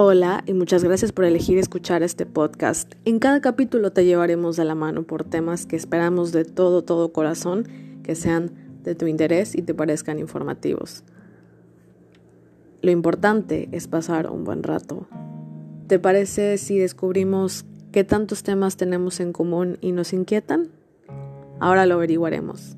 Hola y muchas gracias por elegir escuchar este podcast. En cada capítulo te llevaremos de la mano por temas que esperamos de todo, todo corazón que sean de tu interés y te parezcan informativos. Lo importante es pasar un buen rato. ¿Te parece si descubrimos qué tantos temas tenemos en común y nos inquietan? Ahora lo averiguaremos.